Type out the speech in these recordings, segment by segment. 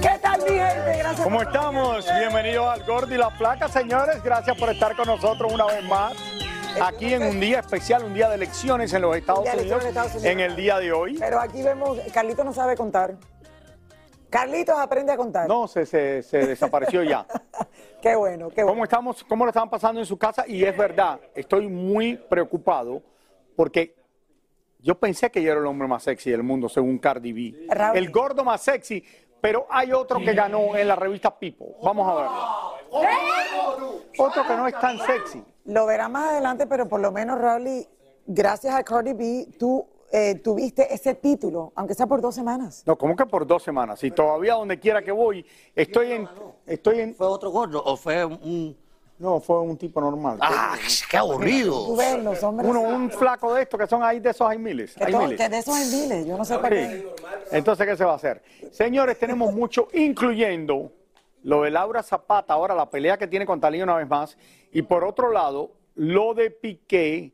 ¿Qué tal, mi gente? Gracias ¿Cómo estamos? Bienvenidos al Gordi y la Flaca, señores. Gracias por estar con nosotros una vez más. Aquí en un día especial, un día de elecciones en los Estados, Unidos, en Estados Unidos. en el día de hoy. Pero aquí vemos, Carlitos no sabe contar. Carlitos aprende a contar. No, se, se- se desapareció ya. Qué bueno, qué bueno. ¿Cómo estamos? ¿Cómo lo estaban pasando en su casa? Y es verdad, estoy muy preocupado porque yo pensé que yo era el hombre más sexy del mundo, según Cardi B. Raúl. El gordo más sexy, pero hay otro que ganó en la revista People. Vamos a ver. Otro que no es tan sexy. Lo verá más adelante, pero por lo menos, Raúl, gracias a Cardi B, tú eh, tuviste ese título, aunque sea por dos semanas. No, ¿cómo que por dos semanas? Y todavía donde quiera que voy, estoy en... Estoy en ¿Fue otro gordo o fue un.? No, fue un tipo normal. ¡Ah, qué aburrido! Tú ves, los hombres... Uno, un flaco de estos que son ahí de esos hay miles. que, hay todo- miles. que de esos hay miles, yo no sé para Sí. qué. Entonces, ¿qué se va a hacer? Señores, tenemos mucho, incluyendo lo de Laura Zapata, ahora la pelea que tiene con Talía una vez más, y por otro lado, lo de Piqué,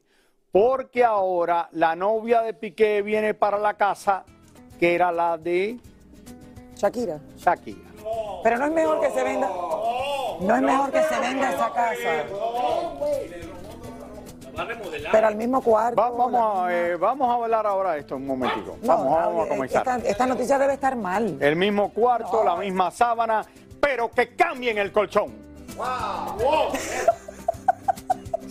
porque ahora la novia de Piqué viene para la casa, que era la de Shakira. Shakira. Pero no es mejor que se venda. No es mejor que se venda esa casa. Pero al mismo cuarto. Va- vamos, a, eh, vamos a hablar ahora esto un momentico. No, Vamos, vamos a comenzar. Esta, esta noticia debe estar mal. El mismo cuarto, la misma sábana, pero que cambien el colchón.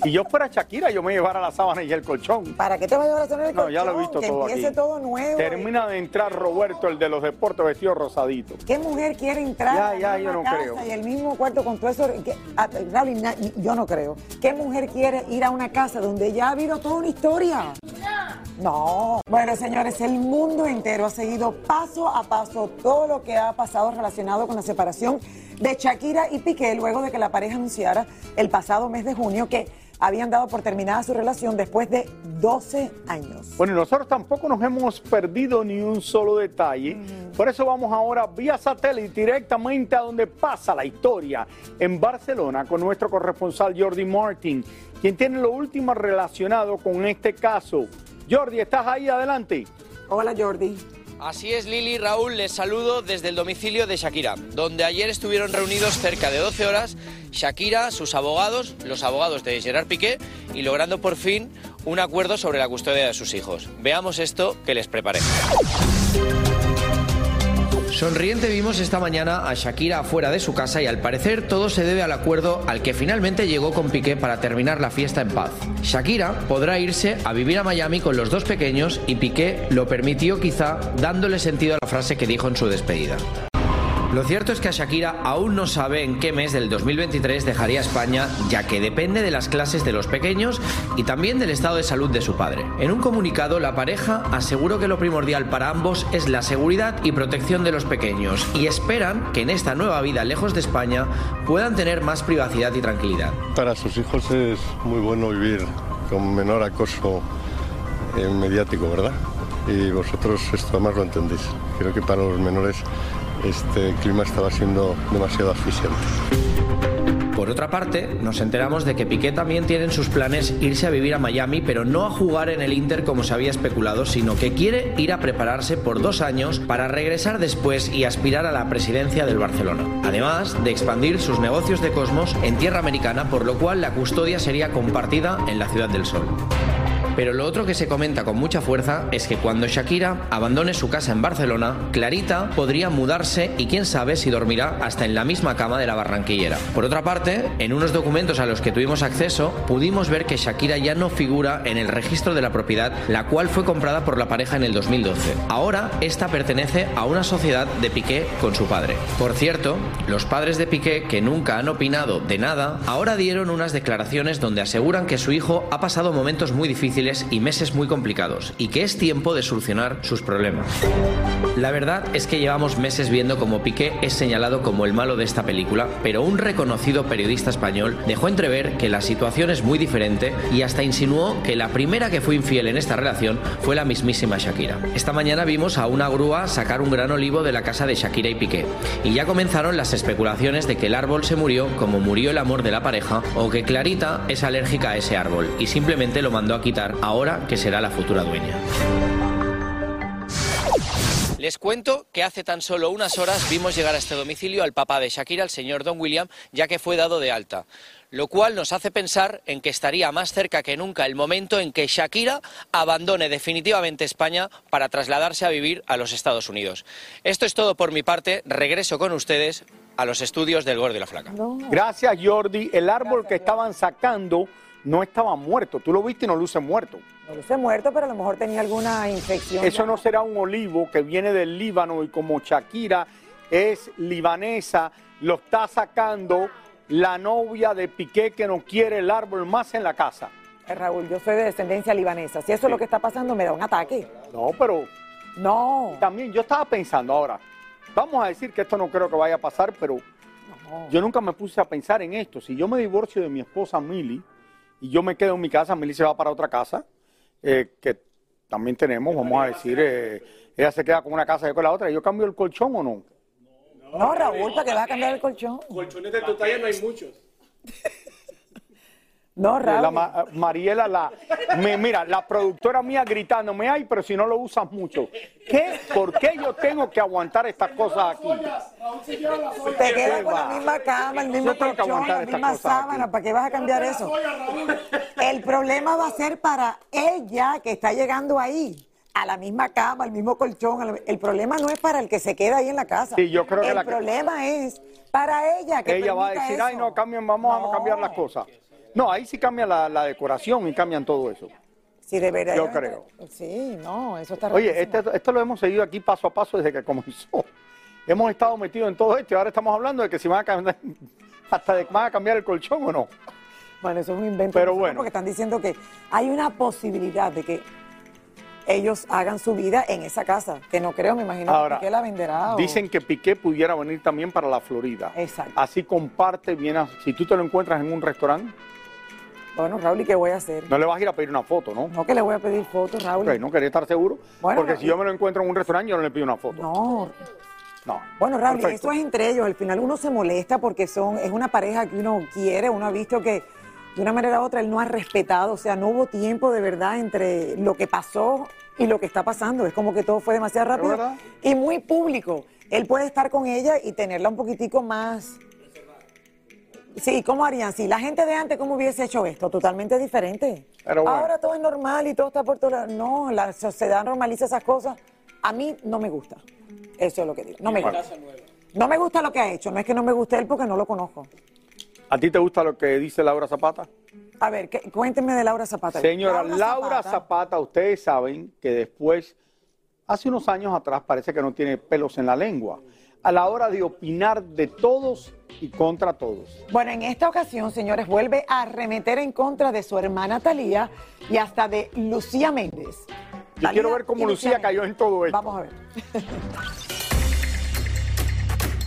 Si yo fuera Shakira, yo me llevara la sábana y el colchón. ¿Para qué te va a llevar a tener el No, ya lo he colchón? visto que todo empiece aquí. todo nuevo. Termina de entrar Roberto, el de los deportes, vestido rosadito. ¿Qué mujer quiere entrar Ya, ya, la yo no casa creo. y el mismo cuarto con todo eso? que- a- Raúl, na- yo no creo. ¿Qué mujer quiere ir a una casa donde ya ha habido toda una historia? No. Bueno, señores, el mundo entero ha seguido paso a paso todo lo que ha pasado relacionado con la separación de Shakira y Piqué luego de que la pareja anunciara el pasado mes de junio que habían dado por terminada su relación después de 12 años. Bueno, y nosotros tampoco nos hemos perdido ni un solo detalle. Por eso vamos ahora vía satélite directamente a donde pasa la historia, en Barcelona, con nuestro corresponsal Jordi Martin, quien tiene lo último relacionado con este caso. Jordi, ¿estás ahí adelante? Hola, Jordi. Así es, Lili Raúl, les saludo desde el domicilio de Shakira, donde ayer estuvieron reunidos cerca de 12 horas Shakira, sus abogados, los abogados de Gerard Piqué, y logrando por fin un acuerdo sobre la custodia de sus hijos. Veamos esto que les preparé. Sonriente vimos esta mañana a Shakira afuera de su casa y al parecer todo se debe al acuerdo al que finalmente llegó con Piqué para terminar la fiesta en paz. Shakira podrá irse a vivir a Miami con los dos pequeños y Piqué lo permitió quizá dándole sentido a la frase que dijo en su despedida. Lo cierto es que a Shakira aún no sabe en qué mes del 2023 dejaría España, ya que depende de las clases de los pequeños y también del estado de salud de su padre. En un comunicado, la pareja aseguró que lo primordial para ambos es la seguridad y protección de los pequeños y esperan que en esta nueva vida lejos de España puedan tener más privacidad y tranquilidad. Para sus hijos es muy bueno vivir con menor acoso mediático, ¿verdad? Y vosotros esto además lo entendéis. Creo que para los menores este clima estaba siendo demasiado asfixiante. Por otra parte, nos enteramos de que Piqué también tiene en sus planes irse a vivir a Miami, pero no a jugar en el Inter como se había especulado, sino que quiere ir a prepararse por dos años para regresar después y aspirar a la presidencia del Barcelona. Además de expandir sus negocios de Cosmos en tierra americana, por lo cual la custodia sería compartida en la Ciudad del Sol. Pero lo otro que se comenta con mucha fuerza es que cuando Shakira abandone su casa en Barcelona, Clarita podría mudarse y quién sabe si dormirá hasta en la misma cama de la barranquillera. Por otra parte, en unos documentos a los que tuvimos acceso, pudimos ver que Shakira ya no figura en el registro de la propiedad, la cual fue comprada por la pareja en el 2012. Ahora, esta pertenece a una sociedad de Piqué con su padre. Por cierto, los padres de Piqué, que nunca han opinado de nada, ahora dieron unas declaraciones donde aseguran que su hijo ha pasado momentos muy difíciles y meses muy complicados y que es tiempo de solucionar sus problemas. La verdad es que llevamos meses viendo cómo Piqué es señalado como el malo de esta película, pero un reconocido periodista español dejó entrever que la situación es muy diferente y hasta insinuó que la primera que fue infiel en esta relación fue la mismísima Shakira. Esta mañana vimos a una grúa sacar un gran olivo de la casa de Shakira y Piqué y ya comenzaron las especulaciones de que el árbol se murió como murió el amor de la pareja o que Clarita es alérgica a ese árbol y simplemente lo mandó a quitar ahora que será la futura dueña. Les cuento que hace tan solo unas horas vimos llegar a este domicilio al papá de Shakira, el señor Don William, ya que fue dado de alta. Lo cual nos hace pensar en que estaría más cerca que nunca el momento en que Shakira abandone definitivamente España para trasladarse a vivir a los Estados Unidos. Esto es todo por mi parte. Regreso con ustedes a los estudios del Gordo y la Flaca. Gracias, Jordi. El árbol que estaban sacando no estaba muerto. Tú lo viste y no luce muerto. No luce muerto, pero a lo mejor tenía alguna infección. Eso no será un olivo que viene del Líbano y como Shakira es libanesa, lo está sacando la novia de Piqué que no quiere el árbol más en la casa. Eh, Raúl, yo soy de descendencia libanesa. Si eso es lo que está pasando, me da un ataque. No, pero No. también yo estaba pensando ahora, vamos a decir que esto no creo que vaya a pasar, pero yo nunca me puse a pensar en esto. Si yo me divorcio de mi esposa Mili y yo me quedo en mi casa, Mili se va para otra casa, eh, que también tenemos, vamos a decir, eh, ella se queda con una casa y yo con la otra, ¿yo cambio el colchón o no? No, Raúl, ¿para qué vas a cambiar el colchón? Colchones de tu talla no hay muchos. No, La Raúl. Ma- Mariela, la, me- mira, la productora mía gritándome, ay, pero si no lo usas mucho. ¿Qué? ¿Por qué yo tengo que aguantar estas cosas aquí? Te quedas con la misma cama, el mismo Yo tengo que colchón, aguantar la estas misma cosas sábana. aquí. ¿Para qué vas a cambiar eso? El problema va a ser para ella que está llegando ahí. A la misma cama, al mismo colchón. la- El problema no es para el que se queda ahí en la casa. Sí, yo creo que el la que- problema es para ella que Ella va a decir, eso. ay, no, cambien, vamos No. a cambiar las cosas. No, ahí sí cambia la, la decoración y cambian todo eso. Sí, de verdad. Yo creo. Sí, no, eso está Oye, este- esto lo hemos seguido aquí paso a paso desde que comenzó. Hemos estado metidos en todo esto y ahora estamos hablando de que si van a cambiar, hasta de que van a cambiar el colchón o no. Bueno, eso es un invento. Pero bueno. Porque están diciendo que hay una posibilidad de que ellos hagan su vida en esa casa. Que no creo, me imagino Ahora, que la venderá. o- Dicen que Piqué pudiera venir también para la Florida. Exacto. Así comparte bien. Si tú te lo encuentras en un restaurante, Bueno, Raúl, ¿y qué voy a hacer? no le vas a ir a pedir una foto, ¿no? No que le voy a pedir fotos, Raúl. Ok, no quería estar seguro. Bueno, porque si yo me lo encuentro en un restaurante, yo no le pido una foto. No. No. Bueno, Raúl, Perfecto. eso es entre ellos. Al final uno se molesta porque son, es una pareja que uno quiere, uno ha visto que de una manera u otra él no ha respetado, o sea, no hubo tiempo de verdad entre lo que pasó y lo que está pasando. Es como que todo fue demasiado rápido y muy público. Él puede estar con ella y tenerla un poquitico más. Sí, ¿cómo harían? Si la gente de antes, ¿cómo hubiese hecho esto? Totalmente diferente. Pero bueno. Ahora todo es normal y todo está por todo lado. No, la sociedad normaliza esas cosas. A mí no me gusta. Eso es lo que digo. No me gusta. No me gusta lo que ha hecho. No es que no me guste él porque no lo conozco. ¿A ti te gusta lo que dice Laura Zapata? A ver, ¿qué- cuéntenme de Laura Zapata. Señora Laura, Zapata, ustedes saben que después, hace unos años atrás, parece que no tiene pelos en la lengua. A la hora de opinar de todos y contra todos. Bueno, en esta ocasión, señores, vuelve a arremeter en contra de su hermana Talía y hasta de Lucía Méndez. Yo quiero ver cómo y Lucía cayó en todo esto. Vamos a ver.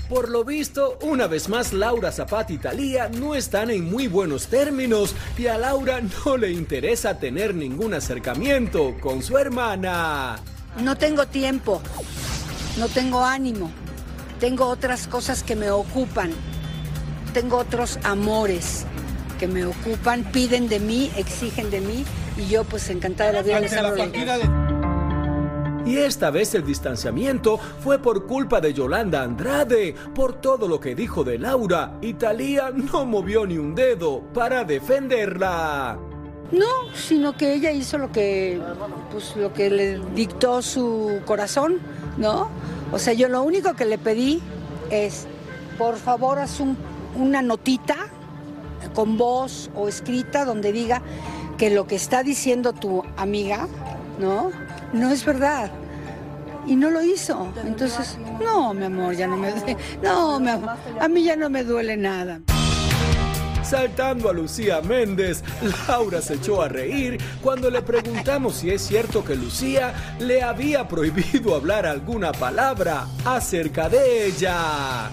Por lo visto, una vez más Laura Zapata y Talía no están en muy buenos términos y a Laura no le interesa tener ningún acercamiento con su hermana. No tengo tiempo, no tengo ánimo, tengo otras cosas que me ocupan. tengo otros amores que me ocupan, piden de mí, exigen de mí y yo pues encantada de la vida les hablo. Y esta vez el distanciamiento fue por culpa de Yolanda Andrade. Por todo lo que dijo de Laura, Italia no movió ni un dedo para defenderla. No, sino que ella hizo lo que, pues, lo que le dictó su corazón, ¿no? O sea, yo lo único que le pedí es, por favor, haz un- una notita con voz o escrita donde diga que lo que está diciendo tu amiga, ¿no? No es verdad. Y no lo hizo. Entonces, no, mi amor, ya no me. No, mi amor, a mí ya no me duele nada. Saltando a Lucía Méndez, Laura se echó a reír cuando le preguntamos si es cierto que Lucía le había prohibido hablar alguna palabra acerca de ella.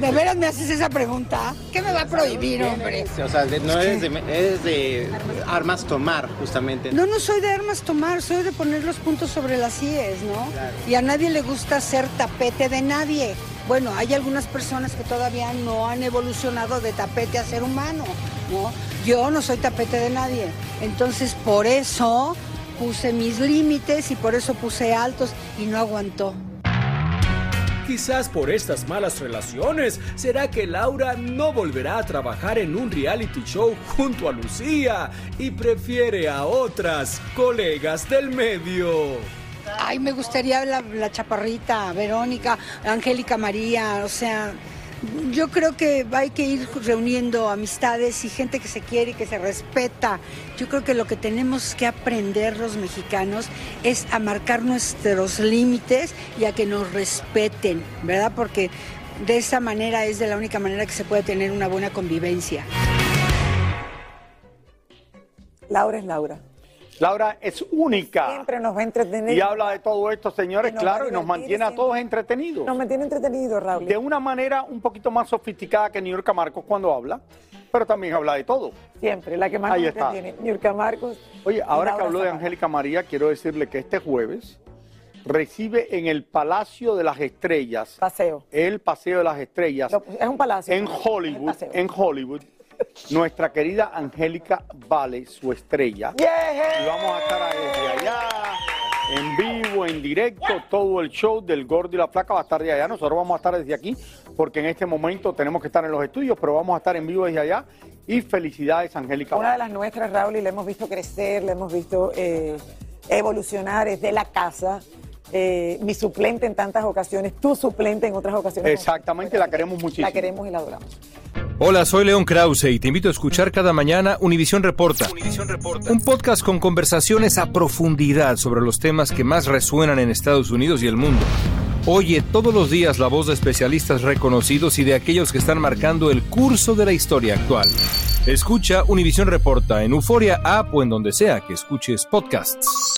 ¿De veras me haces esa pregunta? ¿Qué me va a prohibir, hombre? O sea, de- no eres de, eres de armas tomar, justamente. No, no soy de armas tomar, soy de poner los puntos sobre las IES, ¿no? Y a nadie le gusta ser tapete de nadie. Bueno, hay algunas personas que todavía no han evolucionado de tapete a ser humano, ¿no? Yo no soy tapete de nadie. Entonces, por eso puse mis límites y por eso puse altos y no aguantó. Quizás por estas malas relaciones, será que Laura no volverá a trabajar en un reality show junto a Lucía y prefiere a otras colegas del medio. Ay, me gustaría la, chaparrita, Verónica, Angélica María, o sea, yo creo que hay que ir reuniendo amistades y gente que se quiere y que se respeta. Yo creo que lo que tenemos que aprender los mexicanos es a marcar nuestros límites y a que nos respeten, ¿verdad? Porque de esa manera es de la única manera que se puede tener una buena convivencia. Laura es Laura. Laura es única. Siempre nos va a entretener. Y habla de todo esto, señores, claro, y nos mantiene a todos entretenidos. Nos mantiene entretenidos, Raúl. De una manera un poquito más sofisticada que New York Marcos cuando habla, pero también habla de todo. Siempre, la que más Ahí nos está. entretiene. Niurka Marcos. Oye, ahora que habló de. Angélica María, quiero decirle que este jueves recibe en el Palacio de las Estrellas. Paseo. El Paseo de las Estrellas. Es un palacio. En Hollywood, en Hollywood, nuestra querida Angélica Vale, su estrella. Y vamos a estar desde allá, en vivo, en directo, todo el show del Gordo y la Flaca va a estar de allá. Nosotros vamos a estar desde aquí, porque en este momento tenemos que estar en los estudios, pero vamos a estar en vivo desde allá. Y felicidades, Angélica Una de las nuestras, Raúl, y la hemos visto crecer, la hemos visto eh, evolucionar, es de la casa. Eh, mi suplente en tantas ocasiones, tu suplente en otras ocasiones. Exactamente, la queremos muchísimo. La queremos y la adoramos. Hola, soy León Krause y te invito a escuchar cada mañana Univisión Reporta. Un podcast con conversaciones a profundidad sobre los temas que más resuenan en Estados Unidos y el mundo. Oye todos los días la voz de especialistas reconocidos y de aquellos que están marcando el curso de la historia actual. Escucha Univisión Reporta en Euforia App o en donde sea que escuches podcasts.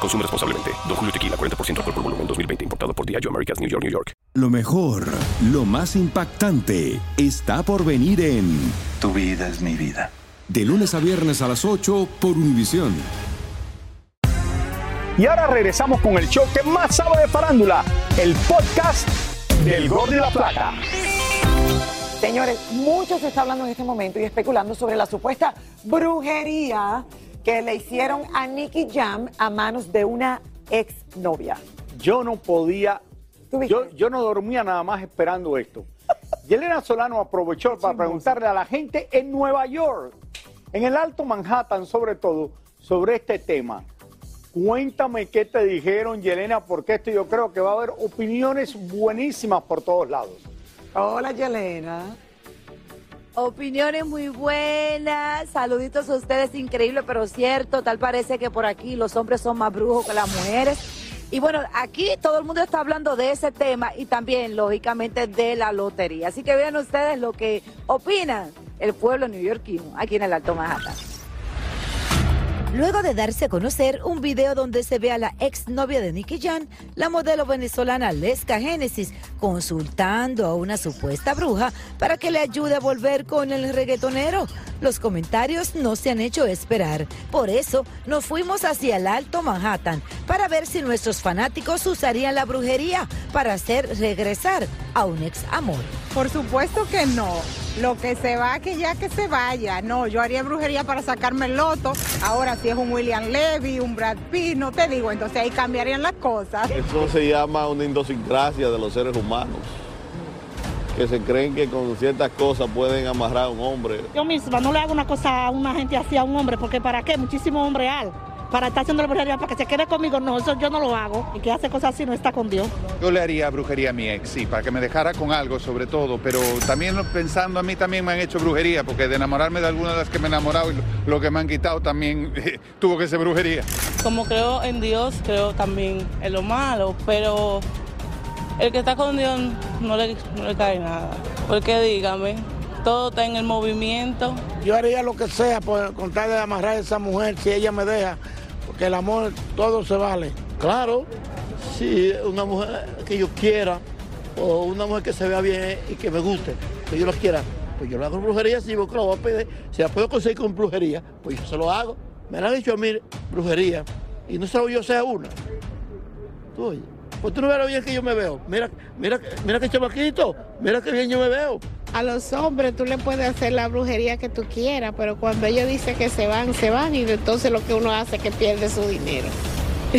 Consume responsablemente. Don Julio Tequila, 40% alcohol por volumen, 2020. Importado por Diageo Americas, New York, New York. Lo mejor, lo más impactante, está por venir en Tu vida es mi vida. De lunes a viernes a las 8 por Univisión. Y ahora regresamos con el show que más sabe de farándula, el podcast del Gordo y la Plata. Señores, mucho se está hablando en este momento y especulando sobre la supuesta brujería que le hicieron a Nicky Jam a manos de una exnovia. Yo no podía, yo, yo no dormía nada más esperando esto. Yelena Solano aprovechó para preguntarle a la gente en Nueva York, en el Alto Manhattan sobre todo, sobre este tema. Cuéntame qué te dijeron, Yelena, porque esto yo creo que va a haber opiniones buenísimas por todos lados. Hola, Yelena. Opiniones muy buenas, saluditos a ustedes, increíble pero cierto, tal parece que por aquí los hombres son más brujos que las mujeres. Y bueno, aquí todo el mundo está hablando de ese tema y también, lógicamente, de la lotería. Así que vean ustedes lo que opinan el pueblo neoyorquino aquí en el Alto Manhattan. Luego de darse a conocer un video donde se ve a la exnovia de Nicky Jan, la modelo venezolana Lesca Génesis, consultando a una supuesta bruja para que le ayude a volver con el reggaetonero. Los comentarios no se han hecho esperar. Por eso nos fuimos hacia el Alto Manhattan para ver si nuestros fanáticos usarían la brujería para hacer regresar a un ex amor. Por supuesto que no. Lo que se va, que ya que se vaya. No, yo haría brujería para sacarme el loto. Ahora, si es un William Levy, un Brad Pitt, no te digo, entonces ahí cambiarían las cosas. Eso se llama una idiosincrasia de los seres humanos. Que se creen que con ciertas cosas pueden amarrar a un hombre. Yo misma no le hago una cosa a una gente así a un hombre, porque ¿para qué? Muchísimo hombre al. Para estar haciendo la brujería, para que se quede conmigo, no, eso yo no lo hago. Y que hace cosas así no está con Dios. Yo le haría brujería a mi ex, sí, para que me dejara con algo sobre todo, pero también pensando a mí también me han hecho brujería, porque de enamorarme de algunas de las que me he enamorado y lo, lo que me han quitado también eh, tuvo que ser brujería. Como creo en Dios, creo también en lo malo, pero el que está con Dios no le, no le cae nada. Porque dígame, todo está en el movimiento. Yo haría lo que sea por contar de amarrar a esa mujer si ella me deja, porque el amor todo se vale. Claro, si una mujer que yo quiera o una mujer que se vea bien y que me guste, que yo la quiera, pues yo le hago brujería, si busco la voy a pedir, si la puedo conseguir con brujería, pues yo se lo hago. Me la han dicho a mí brujería y no solo yo sea una. Tú oye, pues tú no ves lo bien que yo me veo. Mira, mira, mira qué chamaquito, mira qué bien yo me veo. A los hombres tú le puedes hacer la brujería que tú quieras, pero cuando ellos dicen que se van, se van y entonces lo que uno hace es que pierde su dinero.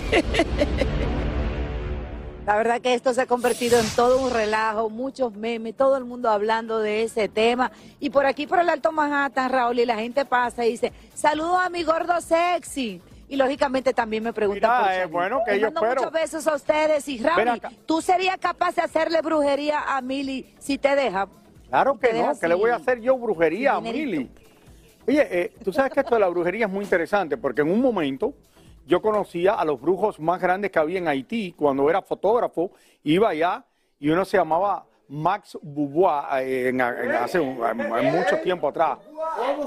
La verdad que esto se ha convertido en todo un relajo, muchos memes, todo el mundo hablando de ese tema. Y por aquí, por el Alto Manhattan, Raúl, y la gente pasa y dice, saludos a mi gordo sexy. Y lógicamente también me preguntan Mira, por eh, bueno, que Les yo mando espero. muchos besos a ustedes. Y Raúl. ¿tú serías capaz de hacerle brujería a Mili si te deja? Claro que no, que le voy a hacer yo brujería a. Mili. Oye, eh, tú sabes que esto de la brujería es muy interesante porque en un momento yo conocía a los brujos más grandes que había en Haití cuando era fotógrafo, iba allá y uno se llamaba Max Bubois eh, en- en- hace un- en mucho tiempo atrás.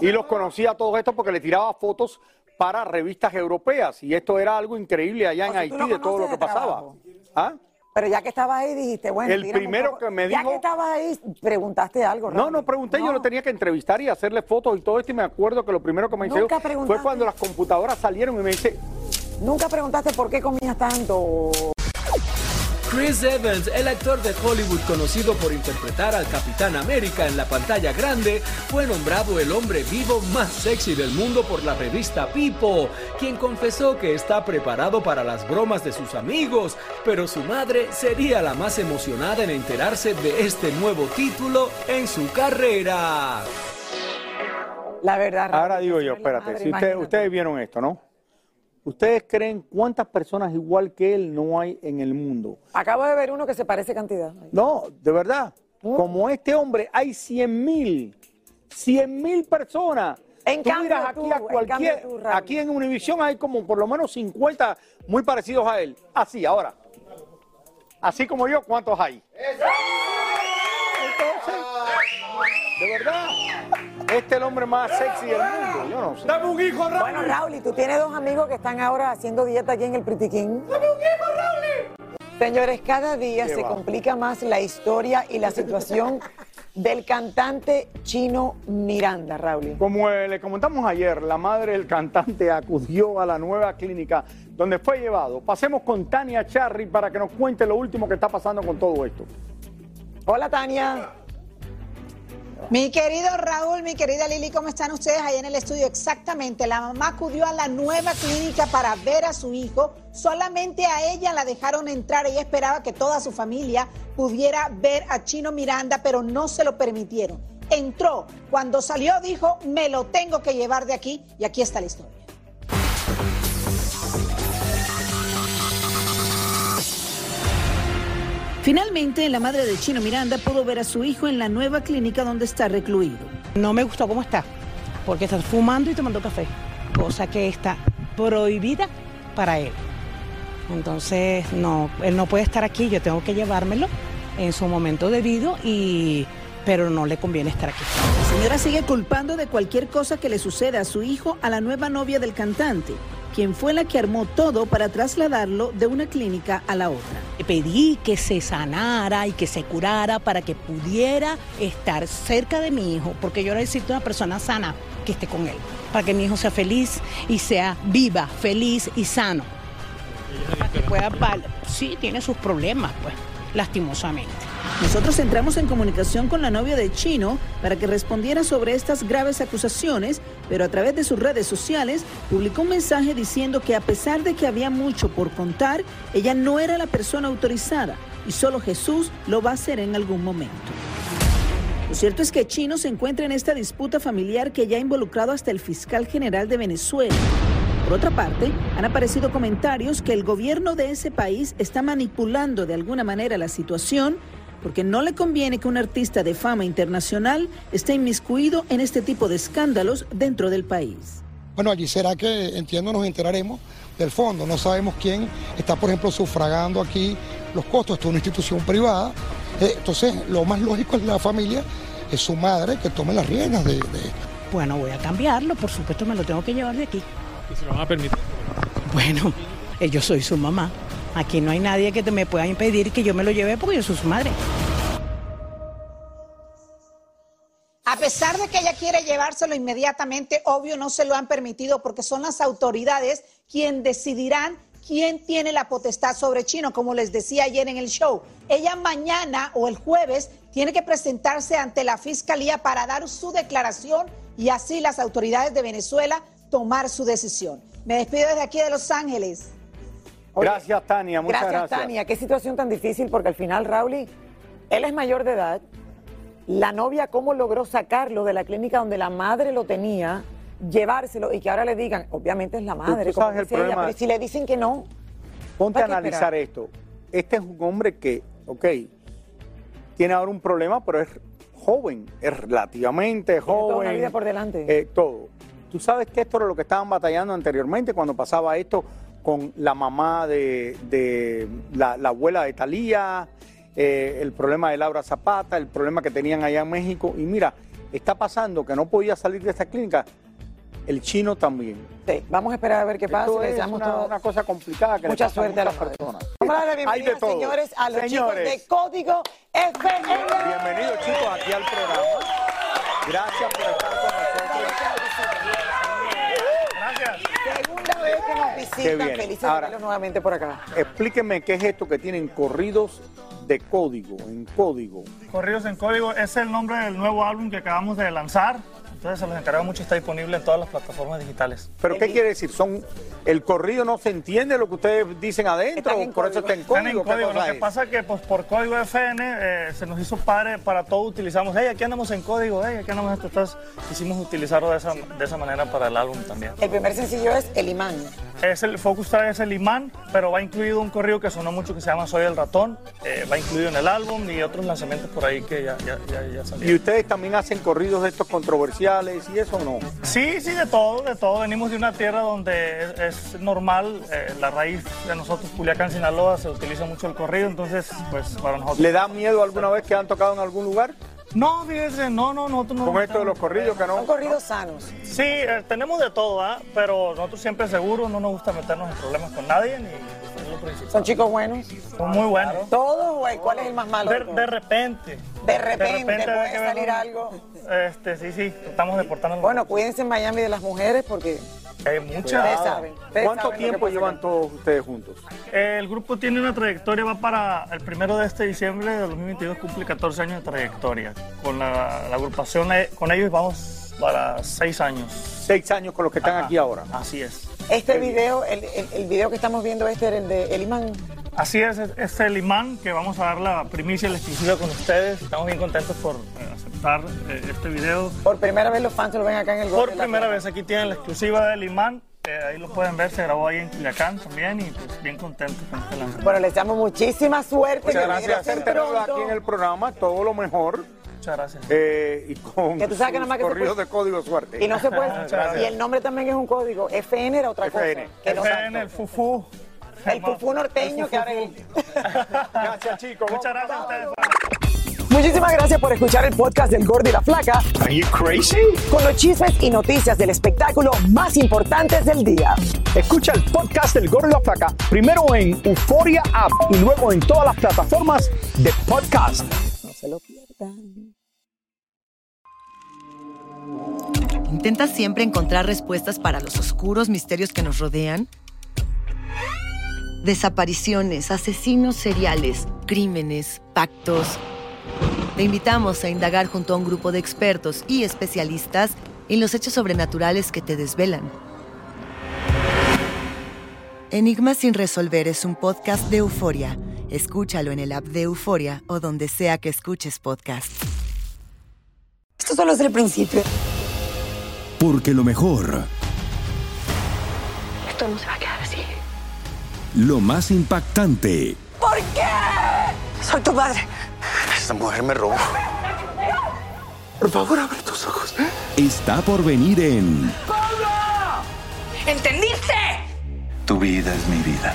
Y los conocía a todos estos porque le tiraba fotos para revistas europeas y esto era algo increíble allá en O sea, tú Haití de todo lo que pasaba. ¿Ah? Pero ya que estabas ahí, dijiste, bueno, El primero que me Ya dijo- que estabas ahí, preguntaste algo, No, Raúl. no pregunté, yo lo tenía que entrevistar y hacerle fotos y todo esto y me acuerdo que lo primero que me hizo fue cuando las computadoras salieron y me dice, Nunca preguntaste por qué comías tanto. Chris Evans, el actor de Hollywood conocido por interpretar al Capitán América en la pantalla grande, fue nombrado el hombre vivo más sexy del mundo por la revista People, quien confesó que está preparado para las bromas de sus amigos, pero su madre sería la más emocionada en enterarse de este nuevo título en su carrera. La verdad, ahora digo yo, espérate, madre, si usted- ustedes vieron esto, ¿no? ¿Ustedes creen cuántas personas igual que él no hay en el mundo? Acabo de ver uno que se parece cantidad. No, de verdad. Como este hombre, hay 100 mil. 100 mil personas. En tú cambio miras aquí tú, a en cualquier. cambio tú, Raúl. aquí en Univision hay como por lo menos 50 muy parecidos a él. Así, ahora. Así como yo, ¿cuántos hay? Entonces, de verdad. Este es el hombre más sexy del mundo. Yo no sé. Dame un hijo, Raúl. Bueno, Raúl, y tú tienes dos amigos que están ahora haciendo dieta aquí en el Pritiquín. Dame un hijo, Raúl. Señores, cada día Qué se va. complica más la historia y la situación del cantante chino Miranda, Raúl. Como eh, le comentamos ayer, la madre del cantante acudió a la nueva clínica donde fue llevado. Pasemos con Tania Charry para que nos cuente lo último que está pasando con todo esto. Hola, Tania. Mi querido Raúl, mi querida Lili, ¿cómo están ustedes ahí en el estudio? Exactamente, la mamá acudió a la nueva clínica para ver a su hijo. Solamente a ella la dejaron entrar. Ella esperaba que toda su familia pudiera ver a Chino Miranda, pero no se lo permitieron. Entró. Cuando salió dijo, me lo tengo que llevar de aquí. Y aquí está la historia. Finalmente, la madre de Chino Miranda pudo ver a su hijo en la nueva clínica donde está recluido. No me gustó cómo está, porque está fumando y tomando café, cosa que está prohibida para él. Entonces, no, él no puede estar aquí, yo tengo que llevármelo en su momento debido y pero no le conviene estar aquí. La señora sigue culpando de cualquier cosa que le suceda a su hijo a la nueva novia del cantante, quien fue la que armó todo para trasladarlo de una clínica a la otra. Pedí que se sanara y que se curara para que pudiera estar cerca de mi hijo, porque yo necesito una persona sana que esté con él, para que mi hijo sea feliz y sea viva, feliz y sano. Para que pueda, sí, tiene sus problemas, pues, lastimosamente. Nosotros entramos en comunicación con la novia de Chino para que respondiera sobre estas graves acusaciones, pero a través de sus redes sociales publicó un mensaje diciendo que a pesar de que había mucho por contar, ella no era la persona autorizada y solo Jesús lo va a hacer en algún momento. Lo cierto es que Chino se encuentra en esta disputa familiar que ya ha involucrado hasta el fiscal general de Venezuela. Por otra parte, han aparecido comentarios que el gobierno de ese país está manipulando de alguna manera la situación porque no le conviene que un artista de fama internacional esté inmiscuido en este tipo de escándalos dentro del país. Bueno, allí será que, entiendo, nos enteraremos del fondo. No sabemos quién está, por ejemplo, sufragando aquí los costos. Esto es una institución privada. Eh, entonces, lo más lógico es la familia, es su madre que tome las riendas de, de esto. Bueno, voy a cambiarlo, por supuesto me lo tengo que llevar de aquí. ¿Y se lo van a permitir? Bueno, eh, yo soy su mamá. Aquí no hay nadie que me pueda impedir que yo me lo lleve porque yo soy su madre. A pesar de que ella quiere llevárselo inmediatamente, obvio no se lo han permitido porque son las autoridades quien decidirán quién tiene la potestad sobre Chino, como les decía ayer en el show. Ella mañana o el jueves tiene que presentarse ante la fiscalía para dar su declaración y así las autoridades de Venezuela tomar su decisión. Me despido desde aquí de Los Ángeles. Gracias, Tania. Muchas gracias, gracias. Tania. Qué situación tan difícil, porque al final, Raúl, él es mayor de edad. La novia, ¿cómo logró sacarlo de la clínica donde la madre lo tenía, llevárselo y que ahora le digan, obviamente es la madre, tú como sabes el ella, pero si le dicen que no, Ponte a ¿Para qué analizar esperar? esto. Este es un hombre que, ok, tiene ahora un problema, pero es joven, es relativamente tiene toda joven. una vida por delante. eh, todo. Tú sabes que esto era lo que estaban batallando anteriormente cuando pasaba esto con la mamá de, de la, la abuela de Talía, eh, el problema de Laura Zapata, el problema que tenían allá en México. Y mira, está pasando que no podía salir de esta clínica. El chino también. Sí, vamos a esperar a ver qué pasa. Esto es una, cosa complicada que Mucha a suerte a muchas la madre. personas. Vamos a darle la Hay de bienvenida, todo. señores, a los Señores. chicos de Código FM. Bienvenidos chicos aquí al programa. Gracias por estar con nosotros. Segunda vez que. Felices de Ahora- verlos nuevamente por acá. Explíquenme qué es esto que tienen corridos de código, en código. Corridos en Código es el nombre del nuevo álbum que acabamos de lanzar. Entonces se los encargo mucho, está disponible en todas las plataformas digitales. ¿Pero qué quiere decir? Son El corrido no se entiende lo que ustedes dicen adentro, por eso está en Están código. en ¿qué código. Lo que es? pasa es que pues, por código FN eh, se nos hizo padre para todo utilizamos. Hey, aquí andamos en código, hey, aquí andamos en esto. Quisimos utilizarlo de esa, de esa manera para el álbum también. El primer sencillo es El Imán. Es el Focus Track es el imán, pero va incluido un corrido que sonó mucho que se llama Soy el ratón. eh, va incluido en el álbum y otros lanzamientos por ahí que ya, ya, ya, ya salieron. ¿Y ustedes también hacen corridos de estos controversiales y eso no? Sí, sí, de todo, de todo. Venimos de una tierra donde es, es normal, eh, la raíz de nosotros, Culiacán, Sinaloa, se utiliza mucho el corrido, entonces, pues para nosotros. ¿Le da miedo alguna vez que han tocado en algún lugar? No, fíjese, no, no, nosotros no. Con esto de los corridos que no. Son corridos sanos. Sí, eh, tenemos de todo, ¿ah? pero nosotros siempre seguros, no nos gusta meternos en problemas con nadie, ni principal. ¿Son chicos buenos? Son muy buenos. ¿Todos o cuál es el más malo? De, de repente. De repente puede salir un- algo. Este, sí, sí, tratamos de portarnos. Bueno, cuídense en Miami de las mujeres porque hay muchas. Ustedes saben. ustedes ¿Cuánto saben tiempo llevan todos ustedes juntos? El grupo tiene una trayectoria, va para el primero de este diciembre de 2022, cumple 14 años de trayectoria. Con la, la agrupación, eh, con ellos vamos para 6 años. Seis años con los que están aquí ahora. Así es. Este video, el, el- el video que estamos viendo este era el de El Imán. Así es, es es el imán que vamos a dar la primicia, la exclusiva con ustedes. Estamos bien contentos por eh, aceptar eh, este video. Por primera vez los fans lo ven acá en el Gol Por de la primera Plata. vez aquí tienen la exclusiva del imán. eh, ahí lo pueden ver, se grabó ahí en Culiacán también y pues bien contentos con este lanzamiento. Bueno, les damos muchísima suerte. Muchas que gracias aquí en el programa, todo lo mejor. Muchas gracias. Eh, y con Que tú sabes que nada más que corridos de código suerte. Y no se puede. Y el nombre también es un código. FN era otra FN. cosa. Que no FN, el Fufu. El pupú norteño que ahora Gracias, chicos. Muchas gracias a ustedes. Muchísimas gracias por escuchar el podcast del Gordo y la Flaca. Are you crazy? Con los chismes y noticias del espectáculo más importantes del día. Escucha el podcast del Gordo y la Flaca primero en Euforia App y luego en todas las plataformas de podcast. Lo pierdan. ¿Intentas siempre encontrar respuestas para los oscuros misterios que nos rodean? Desapariciones, asesinos seriales, crímenes, pactos. Te invitamos a indagar junto a un grupo de expertos y especialistas en los hechos sobrenaturales que te desvelan. Enigma sin resolver es un podcast de euforia. Escúchalo en el app de Euforia o donde sea que escuches podcast. Esto solo es el principio. Porque lo mejor, Esto no se va a quedar así. lo más impactante, ¿Por qué? Soy tu madre. Esta mujer me robó. Por favor, abre tus ojos. Está por venir en ¿Entendiste? Tu vida es mi vida.